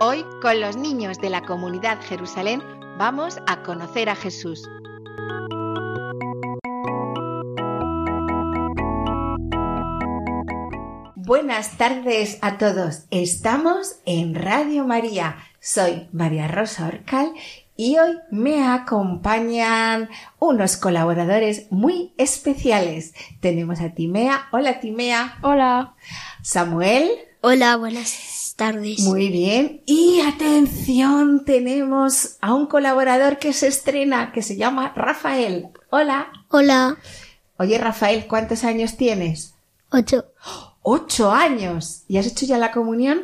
Hoy, con los niños de la comunidad Jerusalén, vamos a conocer a Jesús. Buenas tardes a todos. Estamos en Radio María. Soy María Rosa Orcal y hoy me acompañan unos colaboradores muy especiales. Tenemos a Timea. Hola Timea. Hola. Samuel. Hola, buenas tardes. Muy bien. Y atención, tenemos a un colaborador que se estrena, que se llama Rafael. Hola. Hola. Oye, Rafael, ¿cuántos años tienes? Ocho. Ocho años. ¿Y has hecho ya la comunión?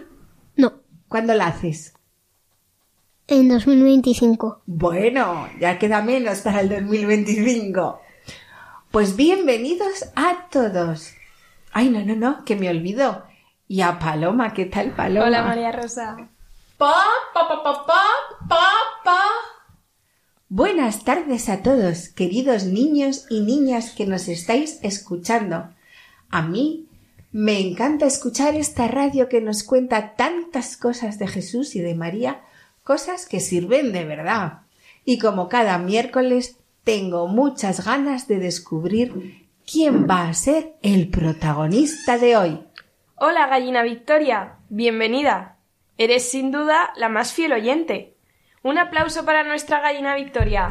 No. ¿Cuándo la haces? En 2025. Bueno, ya queda menos para el 2025. Pues bienvenidos a todos. Ay, no, no, no, que me olvido. Y a Paloma, ¿qué tal, Paloma? Hola María Rosa. Pa, pa, pa, pa, pa, pa, pa. Buenas tardes a todos, queridos niños y niñas que nos estáis escuchando. A mí me encanta escuchar esta radio que nos cuenta tantas cosas de Jesús y de María, cosas que sirven de verdad. Y como cada miércoles tengo muchas ganas de descubrir quién va a ser el protagonista de hoy. Hola gallina Victoria, bienvenida. Eres sin duda la más fiel oyente. Un aplauso para nuestra gallina Victoria.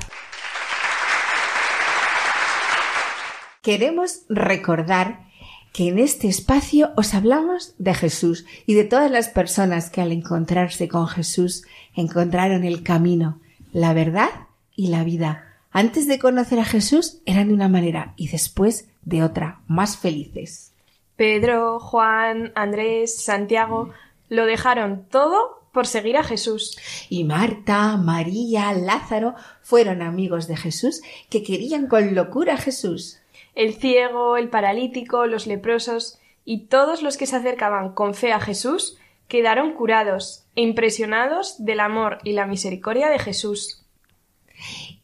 Queremos recordar que en este espacio os hablamos de Jesús y de todas las personas que al encontrarse con Jesús encontraron el camino, la verdad y la vida. Antes de conocer a Jesús eran de una manera y después de otra, más felices. Pedro, Juan, Andrés, Santiago lo dejaron todo por seguir a Jesús. Y Marta, María, Lázaro fueron amigos de Jesús que querían con locura a Jesús. El ciego, el paralítico, los leprosos y todos los que se acercaban con fe a Jesús quedaron curados e impresionados del amor y la misericordia de Jesús.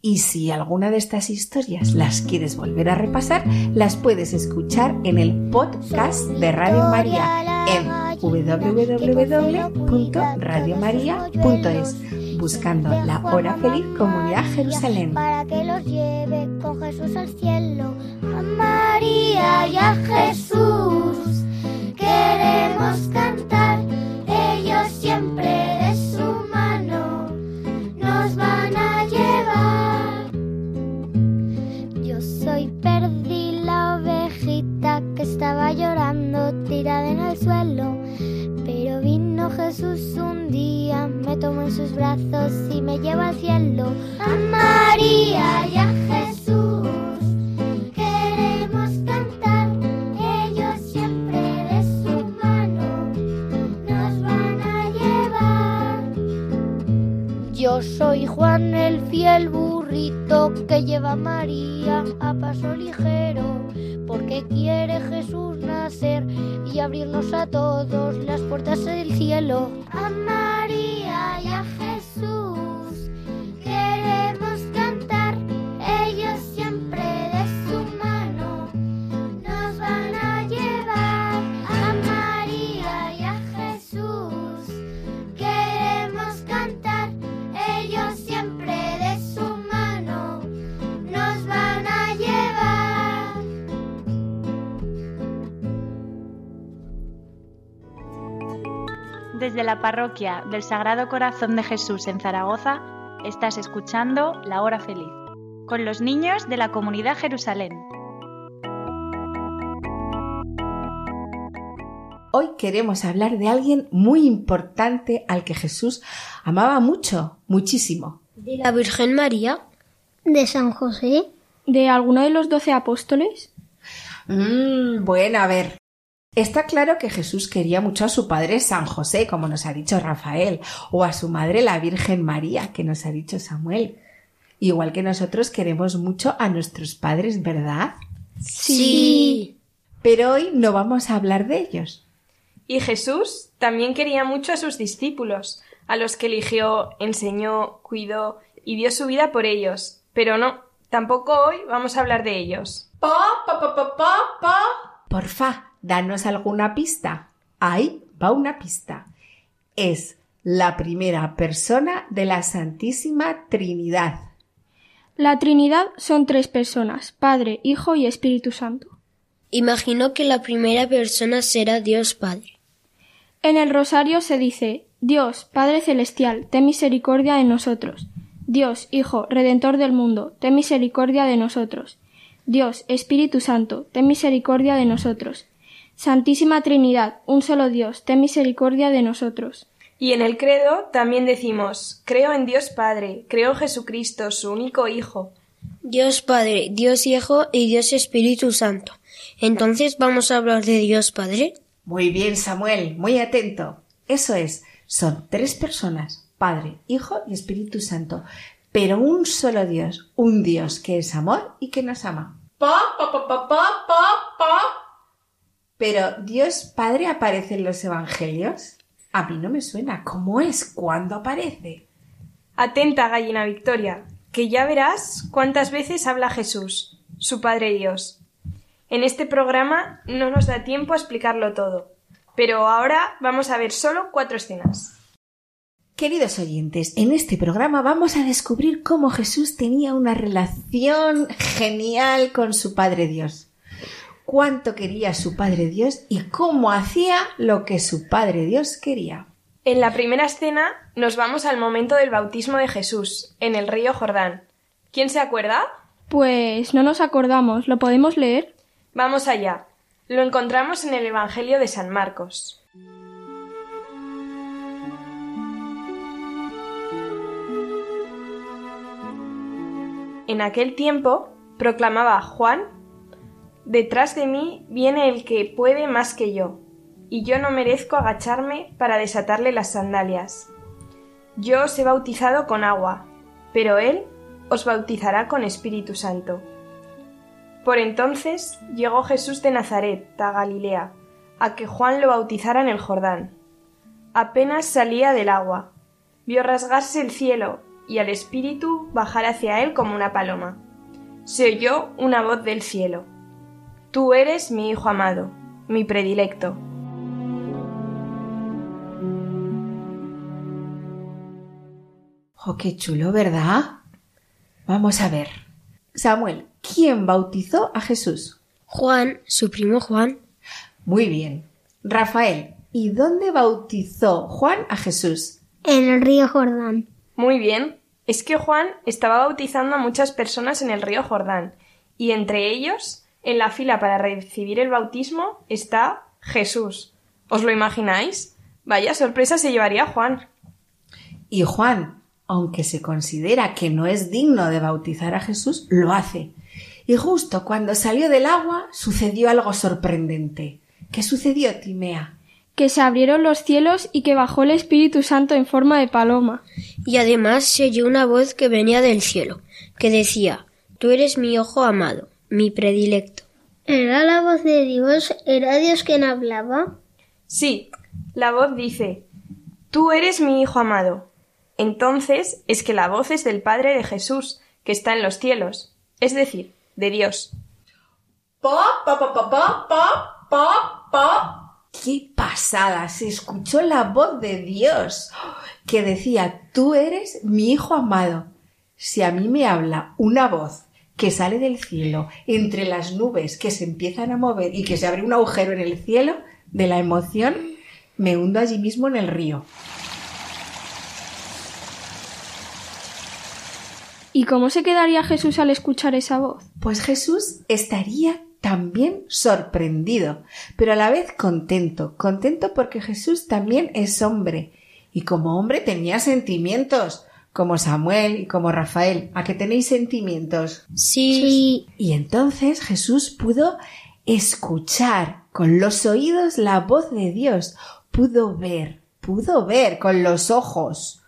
Y si alguna de estas historias las quieres volver a repasar, las puedes escuchar en el podcast de Radio María en www.radiomaria.es buscando la hora feliz comunidad Jerusalén. Para que los lleve con Jesús al cielo. A María y a Jesús queremos cantar. Ellos siempre de su mano nos van a llevar. Yo soy Perdí, la ovejita que estaba llorando tirada en el suelo. Pero vino Jesús un día, me tomó en sus brazos y me lleva al cielo. A María y a Jesús queremos cantar. Ellos siempre de su mano nos van a llevar. Yo soy Juan el fiel burrito que lleva a María a paso ligero, porque quiere Jesús nacer y abrirnos a todos las puertas del cielo. Desde la parroquia del Sagrado Corazón de Jesús en Zaragoza, estás escuchando La Hora Feliz, con los niños de la comunidad Jerusalén. Hoy queremos hablar de alguien muy importante al que Jesús amaba mucho, muchísimo. ¿De la Virgen María? ¿De San José? ¿De alguno de los doce apóstoles? Mm, bueno, a ver. Está claro que Jesús quería mucho a su padre San José, como nos ha dicho Rafael, o a su madre la Virgen María, que nos ha dicho Samuel. Igual que nosotros queremos mucho a nuestros padres, ¿verdad? Sí. Pero hoy no vamos a hablar de ellos. Y Jesús también quería mucho a sus discípulos, a los que eligió, enseñó, cuidó y dio su vida por ellos. Pero no, tampoco hoy vamos a hablar de ellos. Pa, pa, pa, pa, pa, pa. Porfa, danos alguna pista. Ahí va una pista. Es la primera persona de la Santísima Trinidad. La Trinidad son tres personas, Padre, Hijo y Espíritu Santo. Imagino que la primera persona será Dios Padre. En el rosario se dice Dios, Padre Celestial, ten misericordia de nosotros. Dios, Hijo, Redentor del mundo, ten misericordia de nosotros. Dios, Espíritu Santo, ten misericordia de nosotros. Santísima Trinidad, un solo Dios, ten misericordia de nosotros. Y en el credo también decimos, creo en Dios Padre, creo en Jesucristo, su único Hijo. Dios Padre, Dios Hijo y Dios Espíritu Santo. Entonces vamos a hablar de Dios Padre. Muy bien, Samuel, muy atento. Eso es, son tres personas, Padre, Hijo y Espíritu Santo, pero un solo Dios, un Dios que es amor y que nos ama. Pa, pa, pa, pa, pa, pa, pa. Pero Dios Padre aparece en los Evangelios. A mí no me suena. ¿Cómo es? ¿Cuándo aparece? Atenta, gallina Victoria, que ya verás cuántas veces habla Jesús, su Padre Dios. En este programa no nos da tiempo a explicarlo todo, pero ahora vamos a ver solo cuatro escenas. Queridos oyentes, en este programa vamos a descubrir cómo Jesús tenía una relación genial con su Padre Dios. Cuánto quería a su Padre Dios y cómo hacía lo que su Padre Dios quería. En la primera escena nos vamos al momento del bautismo de Jesús, en el río Jordán. ¿Quién se acuerda? Pues no nos acordamos, ¿lo podemos leer? Vamos allá. Lo encontramos en el Evangelio de San Marcos. En aquel tiempo proclamaba Juan Detrás de mí viene el que puede más que yo, y yo no merezco agacharme para desatarle las sandalias. Yo os he bautizado con agua, pero él os bautizará con Espíritu Santo. Por entonces llegó Jesús de Nazaret, a Galilea, a que Juan lo bautizara en el Jordán. Apenas salía del agua, vio rasgarse el cielo y al Espíritu bajar hacia él como una paloma. Se oyó una voz del cielo. Tú eres mi Hijo amado, mi predilecto. ¡Oh, qué chulo, ¿verdad? Vamos a ver. Samuel, ¿quién bautizó a Jesús? Juan, su primo Juan. Muy bien. Rafael, ¿y dónde bautizó Juan a Jesús? En el río Jordán. Muy bien. Es que Juan estaba bautizando a muchas personas en el río Jordán, y entre ellos, en la fila para recibir el bautismo, está Jesús. ¿Os lo imagináis? Vaya sorpresa se llevaría Juan. Y Juan, aunque se considera que no es digno de bautizar a Jesús, lo hace. Y justo cuando salió del agua sucedió algo sorprendente. ¿Qué sucedió, Timea? Que se abrieron los cielos y que bajó el Espíritu Santo en forma de paloma. Y además se oyó una voz que venía del cielo, que decía Tú eres mi ojo amado, mi predilecto. ¿Era la voz de Dios? ¿Era Dios quien hablaba? Sí, la voz dice Tú eres mi Hijo amado. Entonces es que la voz es del Padre de Jesús, que está en los cielos, es decir, de Dios. Pa, pa, pa, pa, pa, pa, pa, pa. ¡Qué pasada! Se escuchó la voz de Dios que decía, tú eres mi hijo amado. Si a mí me habla una voz que sale del cielo entre las nubes que se empiezan a mover y que se abre un agujero en el cielo de la emoción, me hundo allí mismo en el río. ¿Y cómo se quedaría Jesús al escuchar esa voz? Pues Jesús estaría también sorprendido, pero a la vez contento, contento porque Jesús también es hombre, y como hombre tenía sentimientos, como Samuel y como Rafael. ¿A que tenéis sentimientos? Sí. Y entonces Jesús pudo escuchar con los oídos la voz de Dios, pudo ver, pudo ver con los ojos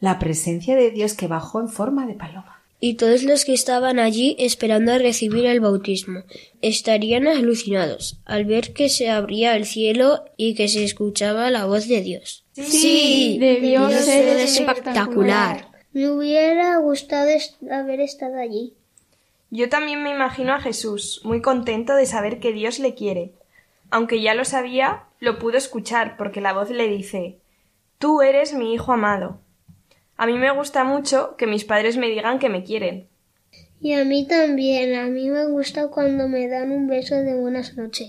la presencia de Dios que bajó en forma de paloma. Y todos los que estaban allí esperando a recibir el bautismo estarían alucinados al ver que se abría el cielo y que se escuchaba la voz de Dios. Sí, debió Debió ser ser espectacular. Me hubiera gustado est- haber estado allí. Yo también me imagino a Jesús, muy contento de saber que Dios le quiere. Aunque ya lo sabía, lo pudo escuchar porque la voz le dice Tú eres mi hijo amado. A mí me gusta mucho que mis padres me digan que me quieren. Y a mí también. A mí me gusta cuando me dan un beso de buenas noches.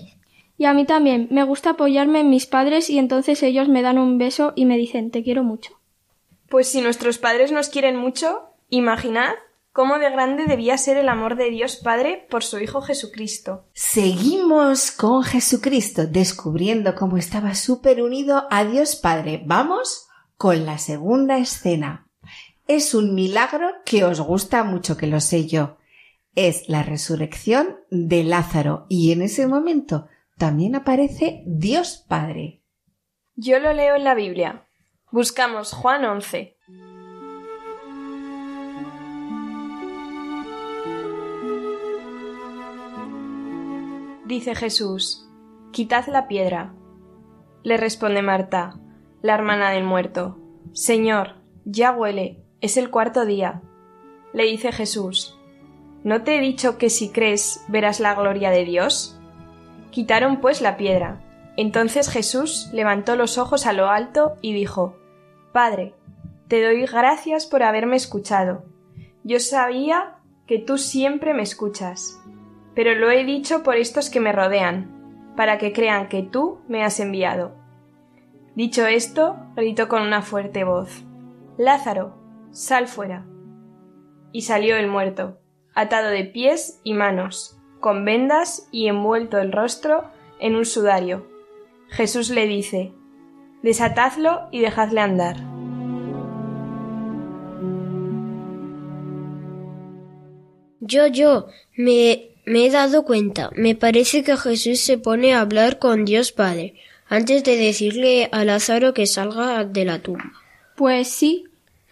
Y a mí también. Me gusta apoyarme en mis padres y entonces ellos me dan un beso y me dicen te quiero mucho. Pues si nuestros padres nos quieren mucho, imaginad cómo de grande debía ser el amor de Dios Padre por su Hijo Jesucristo. Seguimos con Jesucristo descubriendo cómo estaba súper unido a Dios Padre. Vamos con la segunda escena. Es un milagro que os gusta mucho, que lo sé yo. Es la resurrección de Lázaro y en ese momento también aparece Dios Padre. Yo lo leo en la Biblia. Buscamos Juan 11. Dice Jesús, Quitad la piedra. Le responde Marta, la hermana del muerto, Señor, ya huele, es el cuarto día. Le dice Jesús, ¿no te he dicho que si crees verás la gloria de Dios? Quitaron pues la piedra. Entonces Jesús levantó los ojos a lo alto y dijo, Padre, te doy gracias por haberme escuchado. Yo sabía que tú siempre me escuchas, pero lo he dicho por estos que me rodean, para que crean que tú me has enviado. Dicho esto, gritó con una fuerte voz, Lázaro, sal fuera. Y salió el muerto, atado de pies y manos, con vendas y envuelto el rostro en un sudario. Jesús le dice, Desatadlo y dejadle andar. Yo, yo, me, me he dado cuenta. Me parece que Jesús se pone a hablar con Dios Padre antes de decirle a Lázaro que salga de la tumba. Pues sí,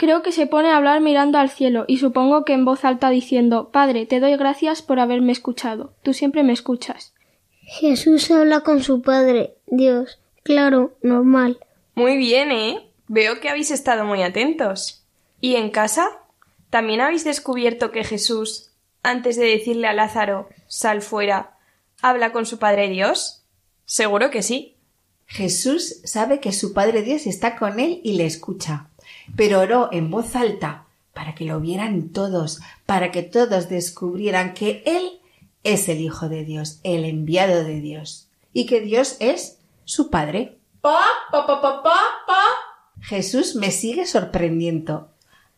creo que se pone a hablar mirando al cielo y supongo que en voz alta diciendo Padre, te doy gracias por haberme escuchado. Tú siempre me escuchas. Jesús habla con su Padre, Dios. Claro, normal. Muy bien, ¿eh? Veo que habéis estado muy atentos. ¿Y en casa? ¿También habéis descubierto que Jesús, antes de decirle a Lázaro, sal fuera, habla con su Padre Dios? Seguro que sí. Jesús sabe que su Padre Dios está con él y le escucha, pero oró en voz alta para que lo vieran todos, para que todos descubrieran que Él es el Hijo de Dios, el enviado de Dios, y que Dios es su Padre. Pa, pa, pa, pa, pa, pa. Jesús me sigue sorprendiendo.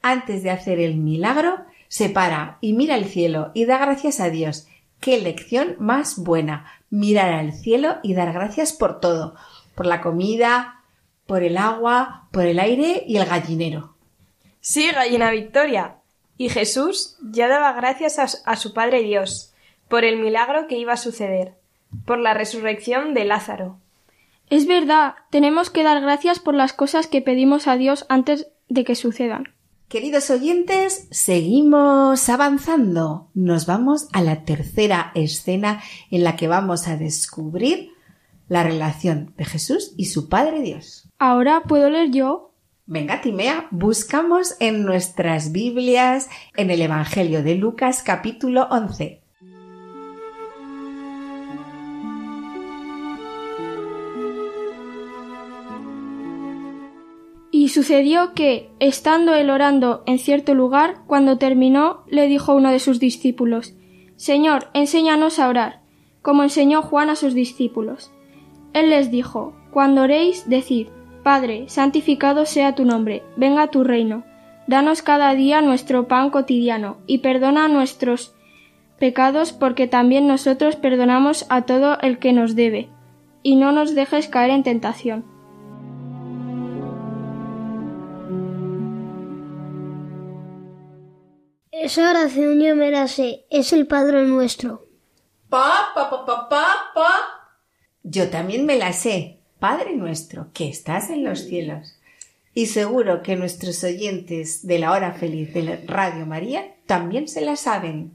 Antes de hacer el milagro, se para y mira al cielo y da gracias a Dios. Qué lección más buena. Mirar al cielo y dar gracias por todo. Por la comida, por el agua, por el aire y el gallinero. Sí, gallina Victoria. Y Jesús ya daba gracias a, a su Padre Dios por el milagro que iba a suceder, por la resurrección de Lázaro. Es verdad, tenemos que dar gracias por las cosas que pedimos a Dios antes de que sucedan. Queridos oyentes, seguimos avanzando. Nos vamos a la tercera escena en la que vamos a descubrir la relación de Jesús y su Padre Dios. Ahora puedo leer yo. Venga, Timea, buscamos en nuestras Biblias en el Evangelio de Lucas capítulo 11. Y sucedió que, estando él orando en cierto lugar, cuando terminó, le dijo uno de sus discípulos Señor, enséñanos a orar, como enseñó Juan a sus discípulos. Él les dijo Cuando oréis, decid Padre, santificado sea tu nombre, venga tu reino. Danos cada día nuestro pan cotidiano, y perdona nuestros pecados porque también nosotros perdonamos a todo el que nos debe, y no nos dejes caer en tentación. Esa oración yo me la sé. Es el Padre nuestro. Pa, pa, pa, pa, pa, pa. Yo también me la sé. Padre nuestro, que estás en los cielos. Y seguro que nuestros oyentes de la hora feliz de la Radio María también se la saben.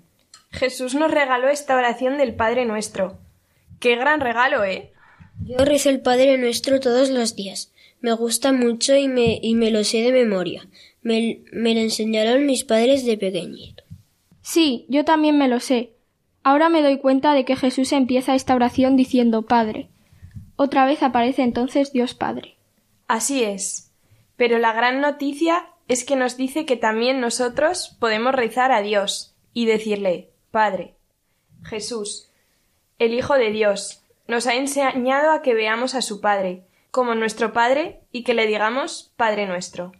Jesús nos regaló esta oración del Padre Nuestro. ¡Qué gran regalo, eh! Yo rezo el Padre Nuestro todos los días. Me gusta mucho y me, y me lo sé de memoria. Me, me lo enseñaron mis padres de pequeñito. Sí, yo también me lo sé. Ahora me doy cuenta de que Jesús empieza esta oración diciendo Padre. Otra vez aparece entonces Dios Padre. Así es. Pero la gran noticia es que nos dice que también nosotros podemos rezar a Dios y decirle Padre. Jesús, el Hijo de Dios, nos ha enseñado a que veamos a su Padre como nuestro Padre y que le digamos Padre nuestro.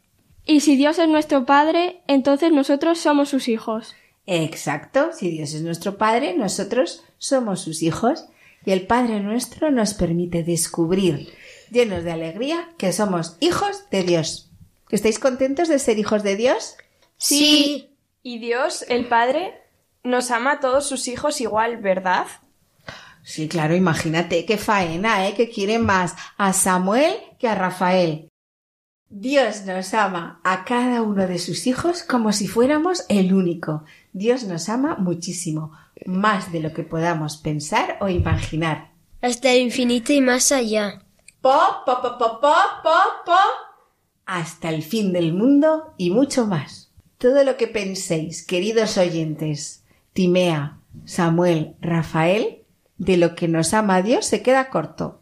Y si Dios es nuestro Padre, entonces nosotros somos sus hijos. Exacto, si Dios es nuestro Padre, nosotros somos sus hijos y el Padre nuestro nos permite descubrir, llenos de alegría, que somos hijos de Dios. ¿Estáis contentos de ser hijos de Dios? Sí. Y Dios, el Padre, nos ama a todos sus hijos igual, ¿verdad? Sí, claro, imagínate qué faena, ¿eh? Que quiere más a Samuel que a Rafael. Dios nos ama a cada uno de sus hijos como si fuéramos el único. Dios nos ama muchísimo, más de lo que podamos pensar o imaginar. Hasta el infinito y más allá. Po, po, po, po, po, po, po. Hasta el fin del mundo y mucho más. Todo lo que penséis, queridos oyentes, Timea, Samuel, Rafael, de lo que nos ama Dios se queda corto,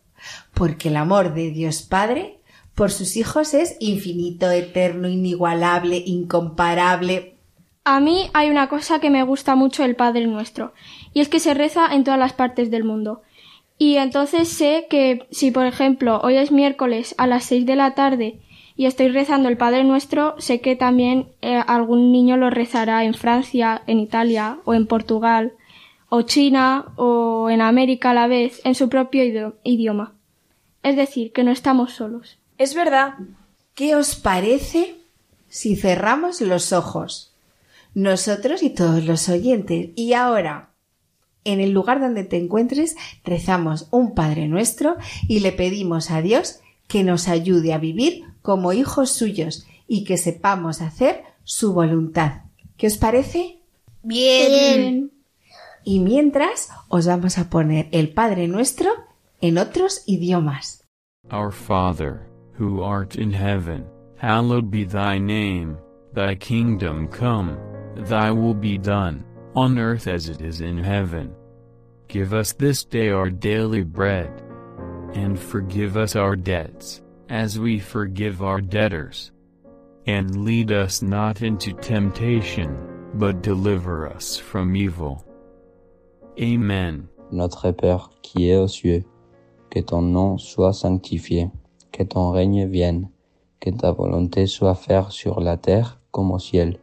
porque el amor de Dios Padre por sus hijos es infinito, eterno, inigualable, incomparable. A mí hay una cosa que me gusta mucho del Padre Nuestro, y es que se reza en todas las partes del mundo. Y entonces sé que si, por ejemplo, hoy es miércoles a las seis de la tarde y estoy rezando el Padre Nuestro, sé que también eh, algún niño lo rezará en Francia, en Italia o en Portugal, o China o en América a la vez, en su propio idio- idioma. Es decir, que no estamos solos. Es verdad. ¿Qué os parece si cerramos los ojos? Nosotros y todos los oyentes. Y ahora, en el lugar donde te encuentres, rezamos un Padre nuestro y le pedimos a Dios que nos ayude a vivir como hijos suyos y que sepamos hacer su voluntad. ¿Qué os parece? Bien. Y mientras os vamos a poner el Padre nuestro en otros idiomas. Our Father, who art in heaven, hallowed be thy name, thy kingdom come, thy will be done, on earth as it is in heaven. Give us this day our daily bread. And forgive us our debts, as we forgive our debtors. And lead us not into temptation, but deliver us from evil. Amen. Notre Père qui es aux cieux, que ton nom soit sanctifié, que ton règne vienne, que ta volonté soit faite sur la terre comme au ciel.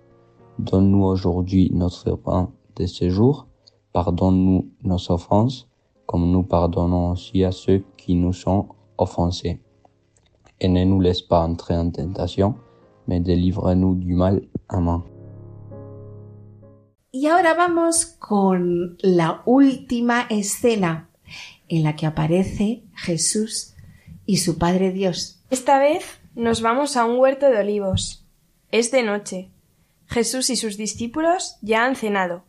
Donne-nous aujourd'hui notre pain de ce jour, pardonne-nous nos offenses, comme nous pardonnons aussi à ceux qui nous sont offensés. Et ne nous laisse pas entrer en tentation, mais délivre-nous du mal. Amen. Y ahora vamos con la última escena en la que aparece Jesús y su Padre Dios. Esta vez nos vamos a un huerto de olivos. Es de noche. Jesús y sus discípulos ya han cenado.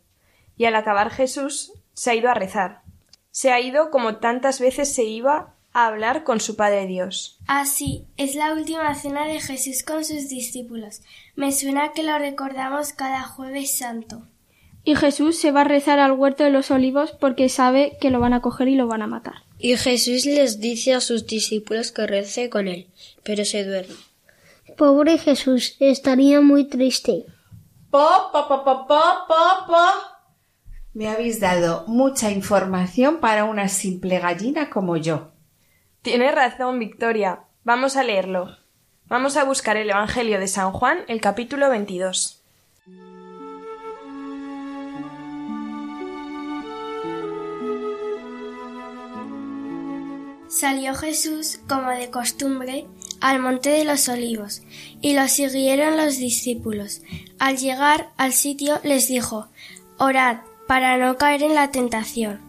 Y al acabar Jesús se ha ido a rezar. Se ha ido como tantas veces se iba a hablar con su Padre Dios. Así, es la última cena de Jesús con sus discípulos. Me suena que lo recordamos cada jueves santo. Y Jesús se va a rezar al huerto de los olivos porque sabe que lo van a coger y lo van a matar. Y Jesús les dice a sus discípulos que rece con él, pero se duerme. Pobre Jesús, estaría muy triste. Po, po, po, po, po, po, po. Me habéis dado mucha información para una simple gallina como yo. Tienes razón, Victoria. Vamos a leerlo. Vamos a buscar el Evangelio de San Juan, el capítulo 22. Salió Jesús, como de costumbre, al monte de los olivos, y lo siguieron los discípulos. Al llegar al sitio les dijo Orad para no caer en la tentación.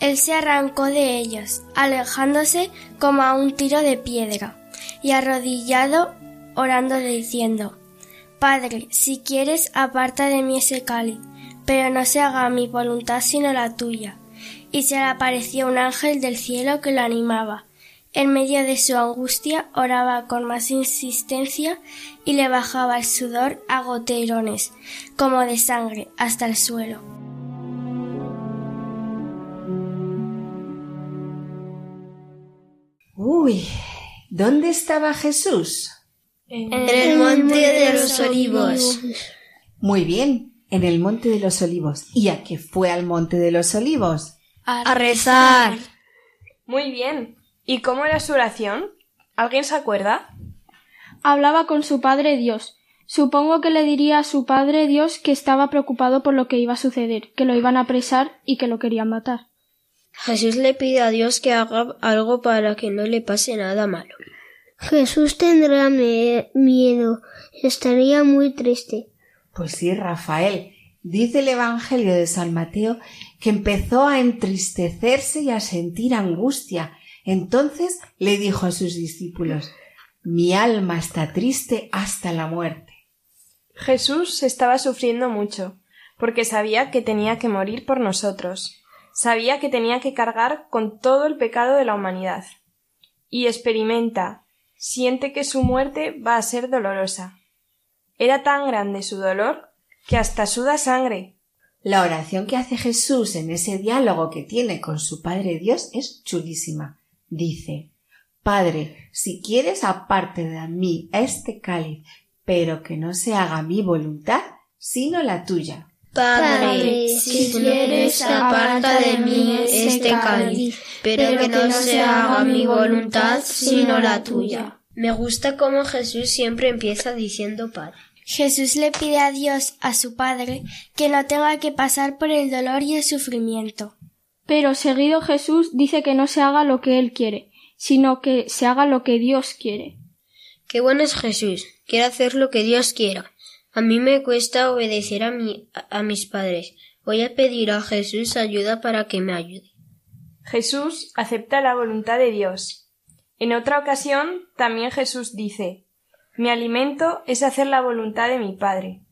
Él se arrancó de ellos, alejándose como a un tiro de piedra, y arrodillado orando diciendo, Padre, si quieres, aparta de mí ese cáliz, pero no se haga mi voluntad sino la tuya. Y se le apareció un ángel del cielo que lo animaba. En medio de su angustia oraba con más insistencia y le bajaba el sudor a goterones, como de sangre, hasta el suelo. Uy, ¿dónde estaba Jesús? En el monte de los olivos. Muy bien, en el monte de los olivos. ¿Y a qué fue al monte de los olivos? A rezar. Muy bien. ¿Y cómo era su oración? ¿Alguien se acuerda? Hablaba con su Padre Dios. Supongo que le diría a su Padre Dios que estaba preocupado por lo que iba a suceder, que lo iban a apresar y que lo querían matar. Jesús le pide a Dios que haga algo para que no le pase nada malo. Jesús tendrá miedo, estaría muy triste. Pues sí, Rafael. Dice el Evangelio de San Mateo que empezó a entristecerse y a sentir angustia. Entonces le dijo a sus discípulos Mi alma está triste hasta la muerte. Jesús estaba sufriendo mucho, porque sabía que tenía que morir por nosotros. Sabía que tenía que cargar con todo el pecado de la humanidad. Y experimenta, siente que su muerte va a ser dolorosa. Era tan grande su dolor que hasta suda sangre. La oración que hace Jesús en ese diálogo que tiene con su Padre Dios es chulísima. Dice Padre, si quieres aparte de mí este cáliz, pero que no se haga mi voluntad, sino la tuya. Padre, si quieres, aparta de mí este cáliz, pero que no se haga mi voluntad, sino la tuya. Me gusta cómo Jesús siempre empieza diciendo Padre. Jesús le pide a Dios, a su Padre, que no tenga que pasar por el dolor y el sufrimiento. Pero seguido Jesús dice que no se haga lo que Él quiere, sino que se haga lo que Dios quiere. Qué bueno es Jesús. Quiere hacer lo que Dios quiera. A mí me cuesta obedecer a, mi, a, a mis padres. Voy a pedir a Jesús ayuda para que me ayude. Jesús acepta la voluntad de Dios. En otra ocasión también Jesús dice Mi alimento es hacer la voluntad de mi Padre.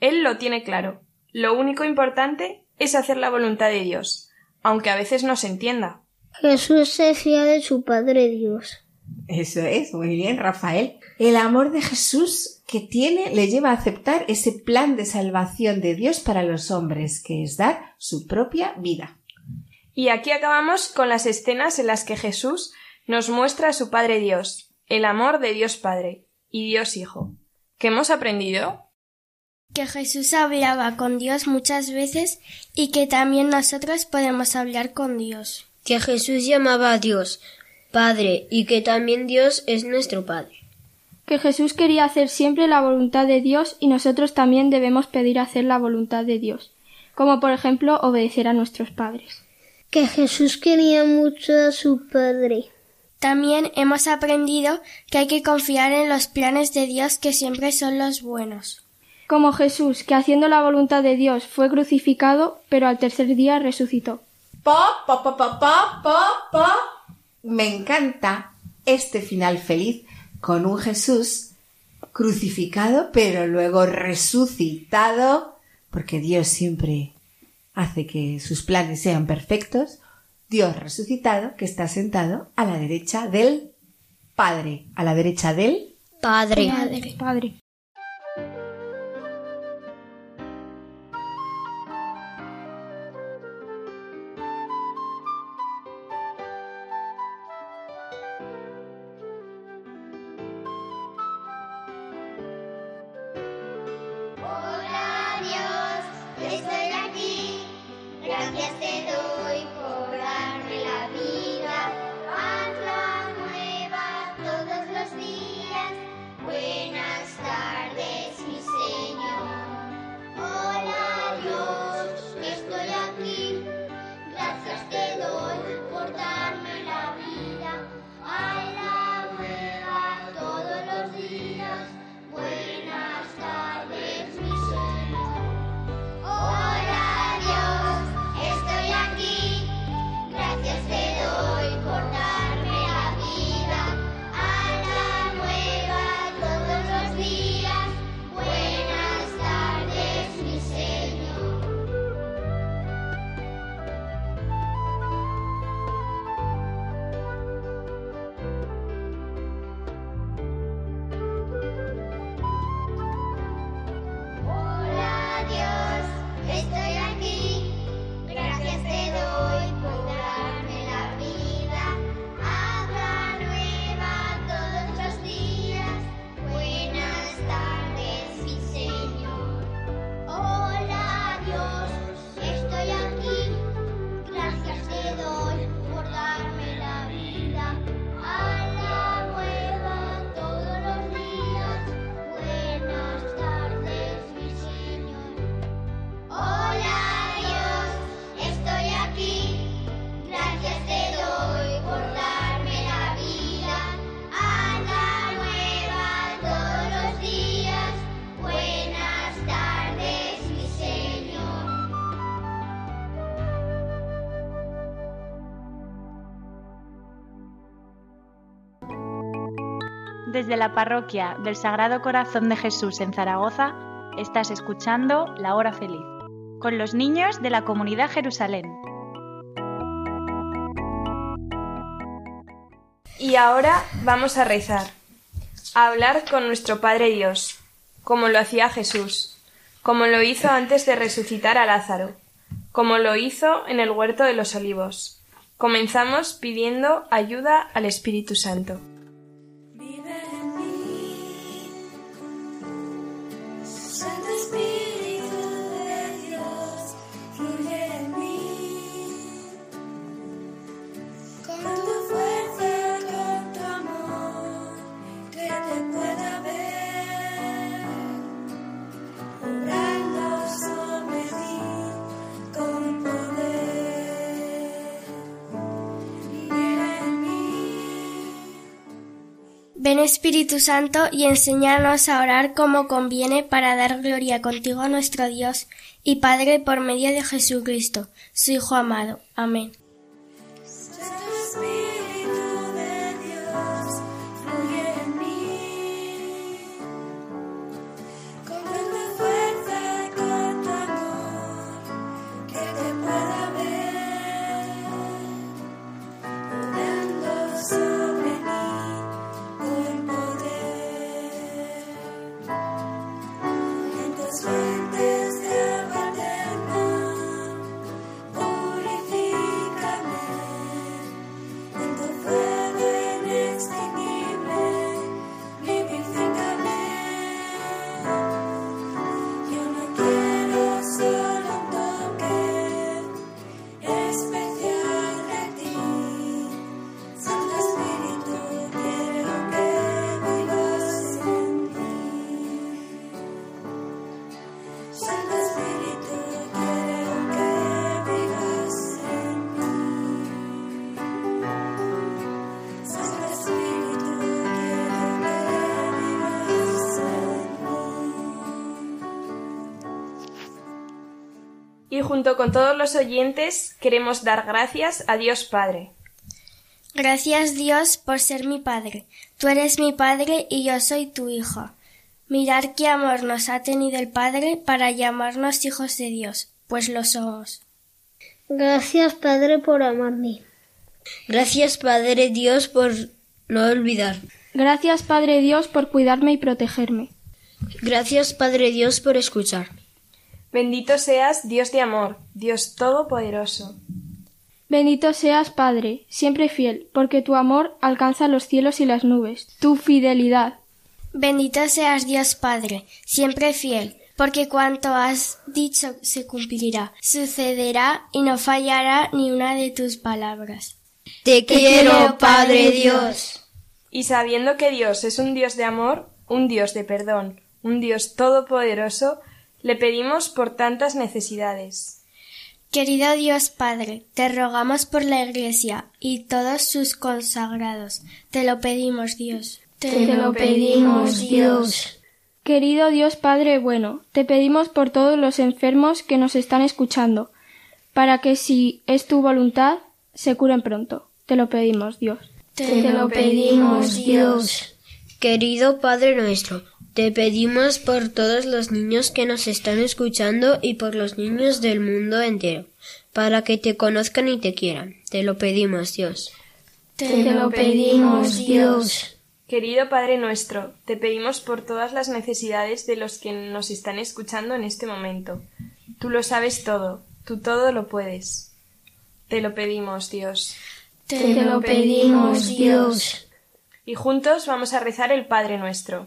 Él lo tiene claro. Lo único importante es hacer la voluntad de Dios, aunque a veces no se entienda. Jesús se fía de su Padre Dios. Eso es, muy bien, Rafael. El amor de Jesús que tiene le lleva a aceptar ese plan de salvación de Dios para los hombres, que es dar su propia vida. Y aquí acabamos con las escenas en las que Jesús nos muestra a su Padre Dios, el amor de Dios Padre y Dios Hijo. ¿Qué hemos aprendido? Que Jesús hablaba con Dios muchas veces y que también nosotros podemos hablar con Dios. Que Jesús llamaba a Dios Padre y que también Dios es nuestro Padre. Que Jesús quería hacer siempre la voluntad de Dios y nosotros también debemos pedir hacer la voluntad de Dios, como por ejemplo obedecer a nuestros padres. Que Jesús quería mucho a su Padre. También hemos aprendido que hay que confiar en los planes de Dios que siempre son los buenos. Como Jesús, que haciendo la voluntad de Dios fue crucificado, pero al tercer día resucitó. Pa, pa, pa, pa, pa, pa, pa. Me encanta este final feliz con un Jesús crucificado, pero luego resucitado, porque Dios siempre hace que sus planes sean perfectos. Dios resucitado que está sentado a la derecha del Padre, a la derecha del Padre. Padre. Padre. Desde la parroquia del Sagrado Corazón de Jesús en Zaragoza, estás escuchando La Hora Feliz, con los niños de la comunidad Jerusalén. Y ahora vamos a rezar, a hablar con nuestro Padre Dios, como lo hacía Jesús, como lo hizo antes de resucitar a Lázaro, como lo hizo en el huerto de los olivos. Comenzamos pidiendo ayuda al Espíritu Santo. Ven Espíritu Santo y enséñanos a orar como conviene para dar gloria contigo a nuestro Dios y Padre por medio de Jesucristo, su Hijo amado. Amén. Junto con todos los oyentes queremos dar gracias a Dios Padre. Gracias Dios por ser mi Padre. Tú eres mi Padre y yo soy tu Hijo. Mirar qué amor nos ha tenido el Padre para llamarnos hijos de Dios, pues lo somos. Gracias, Padre, por amarme. Gracias, Padre Dios, por no olvidar. Gracias, Padre Dios, por cuidarme y protegerme. Gracias, Padre Dios, por escuchar. Bendito seas, Dios de amor, Dios Todopoderoso. Bendito seas, Padre, siempre fiel, porque tu amor alcanza los cielos y las nubes. Tu fidelidad. Bendito seas Dios Padre, siempre fiel, porque cuanto has dicho se cumplirá, sucederá y no fallará ni una de tus palabras. Te quiero, Padre Dios. Y sabiendo que Dios es un Dios de amor, un Dios de perdón, un Dios todopoderoso, le pedimos por tantas necesidades. Querido Dios Padre, te rogamos por la Iglesia y todos sus consagrados. Te lo pedimos, Dios. Te lo pedimos, Dios. Querido Dios Padre bueno, te pedimos por todos los enfermos que nos están escuchando, para que si es tu voluntad, se curen pronto. Te lo pedimos, Dios. Te lo pedimos, Dios. Querido Padre nuestro, te pedimos por todos los niños que nos están escuchando y por los niños del mundo entero, para que te conozcan y te quieran. Te lo pedimos, Dios. Te lo pedimos, Dios. Querido Padre nuestro, te pedimos por todas las necesidades de los que nos están escuchando en este momento. Tú lo sabes todo, tú todo lo puedes. Te lo pedimos, Dios. Te lo pedimos, Dios. Y juntos vamos a rezar el Padre nuestro.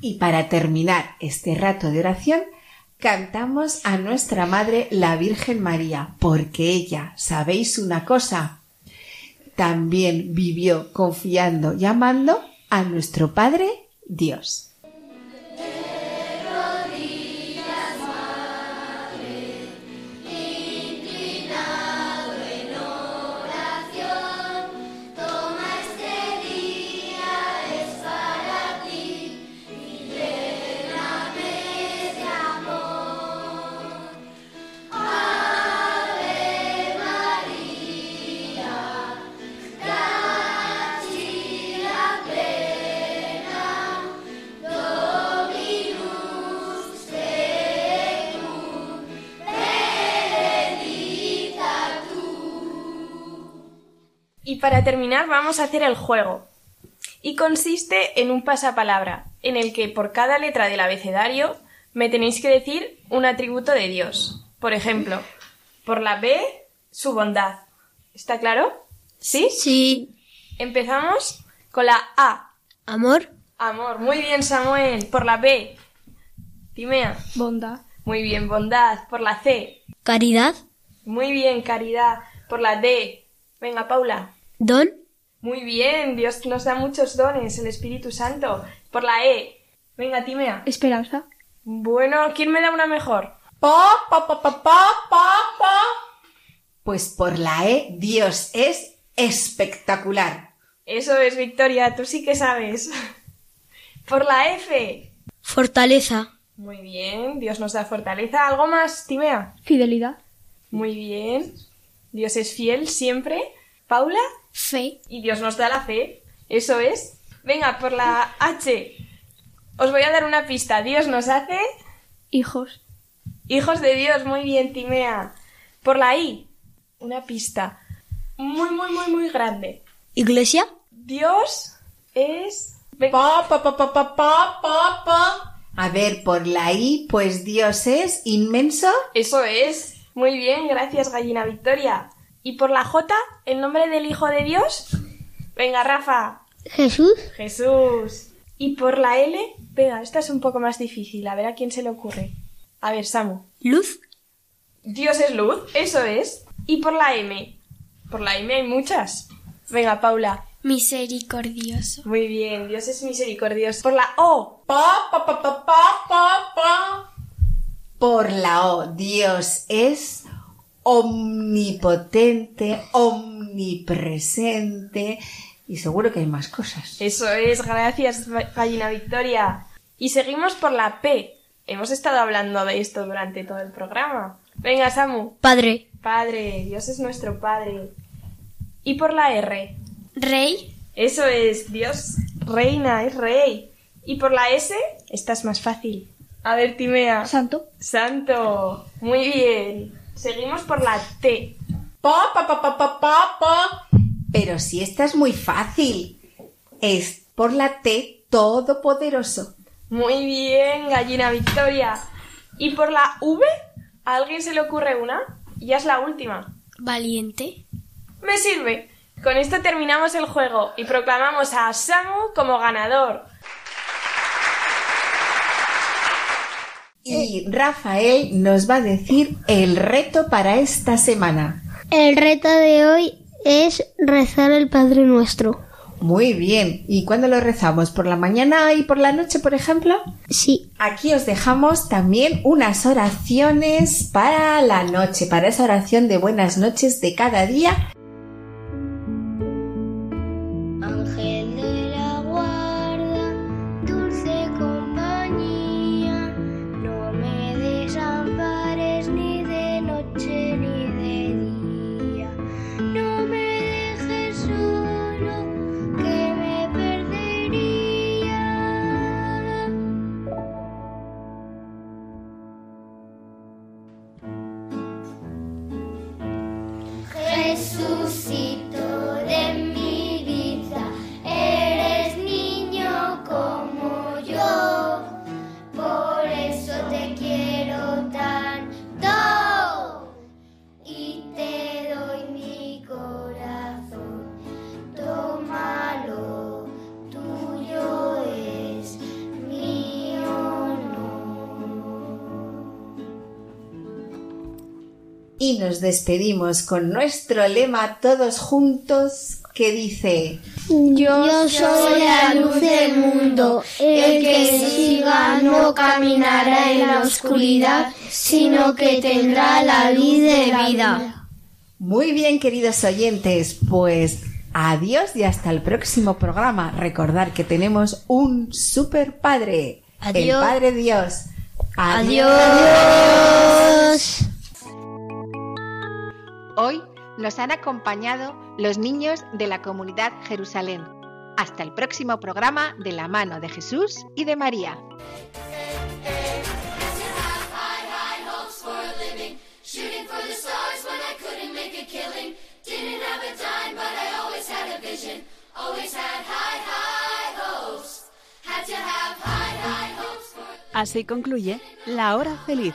Y para terminar este rato de oración, cantamos a nuestra Madre la Virgen María, porque ella, ¿sabéis una cosa? También vivió confiando y amando a nuestro Padre Dios. Para terminar vamos a hacer el juego. Y consiste en un pasapalabra, en el que por cada letra del abecedario me tenéis que decir un atributo de Dios. Por ejemplo, por la B, su bondad. ¿Está claro? ¿Sí? Sí. Empezamos con la A. Amor. Amor. Muy bien, Samuel. Por la B. Timea. Bondad. Muy bien, bondad. Por la C. Caridad. Muy bien, caridad. Por la D. Venga, Paula. Don. Muy bien, Dios nos da muchos dones, el Espíritu Santo. Por la E. Venga, Timea. Esperanza. Bueno, ¿quién me da una mejor? Pa, pa, pa, pa, pa, pa, pa. Pues por la E, Dios es espectacular. Eso es, Victoria, tú sí que sabes. Por la F. Fortaleza. Muy bien, Dios nos da fortaleza. ¿Algo más, Timea? Fidelidad. Muy bien. Dios es fiel siempre. Paula. Fe. Y Dios nos da la fe. Eso es. Venga, por la H. Os voy a dar una pista. Dios nos hace Hijos. hijos de Dios. Muy bien, Timea. Por la I. Una pista. Muy, muy, muy, muy grande. Iglesia. Dios es... Pa, pa, pa, pa, pa, pa, pa, pa. A ver, por la I, pues Dios es inmenso. Eso es. Muy bien, gracias, gallina Victoria. ¿Y por la J, el nombre del Hijo de Dios? Venga, Rafa. Jesús. Jesús. ¿Y por la L? Venga, esta es un poco más difícil. A ver a quién se le ocurre. A ver, Samu. Luz. Dios es luz, eso es. ¿Y por la M? Por la M hay muchas. Venga, Paula. Misericordioso. Muy bien, Dios es misericordioso. Por la O. Pa, pa, pa, pa, pa, pa, pa. Por la O, Dios es omnipotente, omnipresente y seguro que hay más cosas. Eso es, gracias, gallina Victoria. Y seguimos por la P. Hemos estado hablando de esto durante todo el programa. Venga, Samu. Padre. Padre, Dios es nuestro Padre. ¿Y por la R? Rey. Eso es, Dios reina, es rey. ¿Y por la S? Esta es más fácil. A ver, Timea. Santo. Santo. Muy bien. Seguimos por la T. Pa, pa, pa, pa, pa, pa, pa. Pero si esta es muy fácil. Es por la T todopoderoso. Muy bien, gallina Victoria. ¿Y por la V? ¿A alguien se le ocurre una? Ya es la última. Valiente. Me sirve. Con esto terminamos el juego y proclamamos a Samu como ganador. Y Rafael nos va a decir el reto para esta semana. El reto de hoy es rezar el Padre Nuestro. Muy bien. ¿Y cuándo lo rezamos? ¿Por la mañana y por la noche, por ejemplo? Sí. Aquí os dejamos también unas oraciones para la noche, para esa oración de buenas noches de cada día. Y nos despedimos con nuestro lema todos juntos que dice Yo soy la luz del mundo. El que siga no caminará en la oscuridad, sino que tendrá la luz de vida. Muy bien, queridos oyentes, pues adiós y hasta el próximo programa. Recordar que tenemos un super padre, el Adiós. Padre Dios. Adiós. Hoy nos han acompañado los niños de la comunidad Jerusalén. Hasta el próximo programa de la mano de Jesús y de María. Así concluye La Hora Feliz,